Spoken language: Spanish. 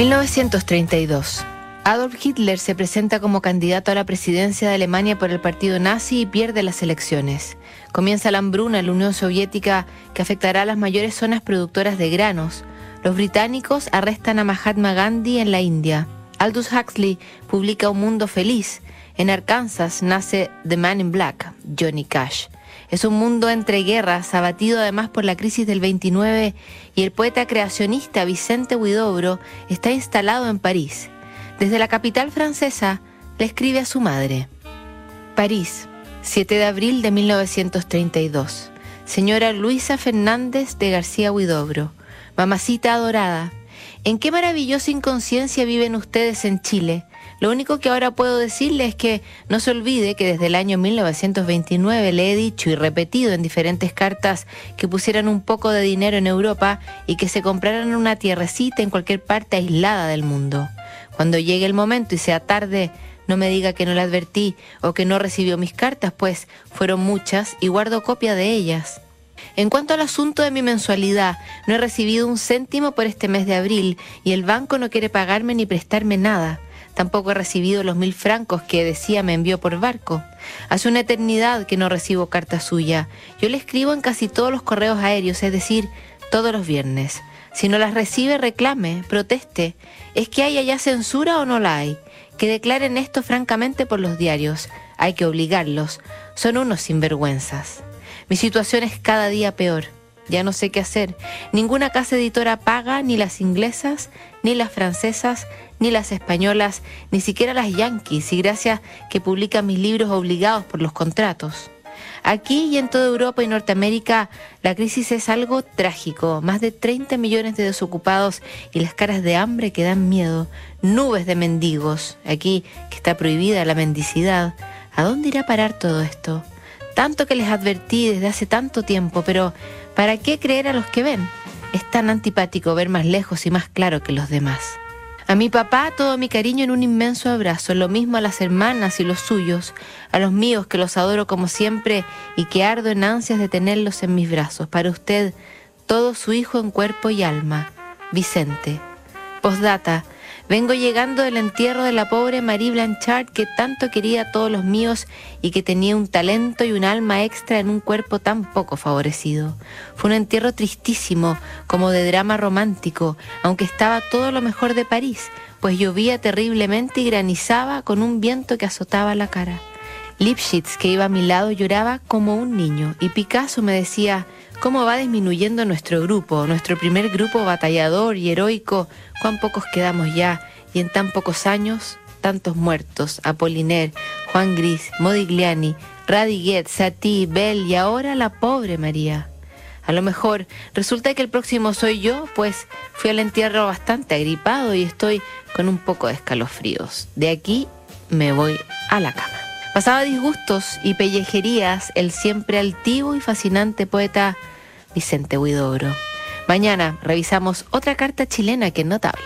1932. Adolf Hitler se presenta como candidato a la presidencia de Alemania por el partido nazi y pierde las elecciones. Comienza la hambruna en la Unión Soviética que afectará a las mayores zonas productoras de granos. Los británicos arrestan a Mahatma Gandhi en la India. Aldous Huxley publica Un Mundo Feliz. En Arkansas nace The Man in Black, Johnny Cash. Es un mundo entre guerras, abatido además por la crisis del 29, y el poeta creacionista Vicente Huidobro está instalado en París. Desde la capital francesa le escribe a su madre. París, 7 de abril de 1932. Señora Luisa Fernández de García Huidobro, mamacita adorada, ¿en qué maravillosa inconsciencia viven ustedes en Chile? Lo único que ahora puedo decirle es que no se olvide que desde el año 1929 le he dicho y repetido en diferentes cartas que pusieran un poco de dinero en Europa y que se compraran una tierrecita en cualquier parte aislada del mundo. Cuando llegue el momento y sea tarde, no me diga que no le advertí o que no recibió mis cartas, pues fueron muchas y guardo copia de ellas. En cuanto al asunto de mi mensualidad, no he recibido un céntimo por este mes de abril y el banco no quiere pagarme ni prestarme nada. Tampoco he recibido los mil francos que decía me envió por barco. Hace una eternidad que no recibo carta suya. Yo le escribo en casi todos los correos aéreos, es decir, todos los viernes. Si no las recibe, reclame, proteste. ¿Es que hay allá censura o no la hay? Que declaren esto francamente por los diarios. Hay que obligarlos. Son unos sinvergüenzas. Mi situación es cada día peor. Ya no sé qué hacer. Ninguna casa editora paga, ni las inglesas, ni las francesas, ni las españolas, ni siquiera las yanquis, y gracias que publican mis libros obligados por los contratos. Aquí y en toda Europa y Norteamérica la crisis es algo trágico. Más de 30 millones de desocupados y las caras de hambre que dan miedo. Nubes de mendigos. Aquí que está prohibida la mendicidad. ¿A dónde irá a parar todo esto? Tanto que les advertí desde hace tanto tiempo, pero ¿para qué creer a los que ven? Es tan antipático ver más lejos y más claro que los demás. A mi papá todo mi cariño en un inmenso abrazo, lo mismo a las hermanas y los suyos, a los míos que los adoro como siempre y que ardo en ansias de tenerlos en mis brazos. Para usted, todo su hijo en cuerpo y alma, Vicente. Postdata, Vengo llegando del entierro de la pobre Marie Blanchard que tanto quería a todos los míos y que tenía un talento y un alma extra en un cuerpo tan poco favorecido. Fue un entierro tristísimo, como de drama romántico, aunque estaba todo lo mejor de París, pues llovía terriblemente y granizaba con un viento que azotaba la cara. Lipschitz, que iba a mi lado, lloraba como un niño y Picasso me decía, cómo va disminuyendo nuestro grupo, nuestro primer grupo batallador y heroico, cuán pocos quedamos ya, y en tan pocos años, tantos muertos, Apoliner, Juan Gris, Modigliani, Radiguet, Satie, Bell y ahora la pobre María. A lo mejor resulta que el próximo soy yo, pues fui al entierro bastante agripado y estoy con un poco de escalofríos. De aquí me voy a la cama. Pasaba disgustos y pellejerías el siempre altivo y fascinante poeta Vicente Huidobro. Mañana revisamos otra carta chilena que es notable.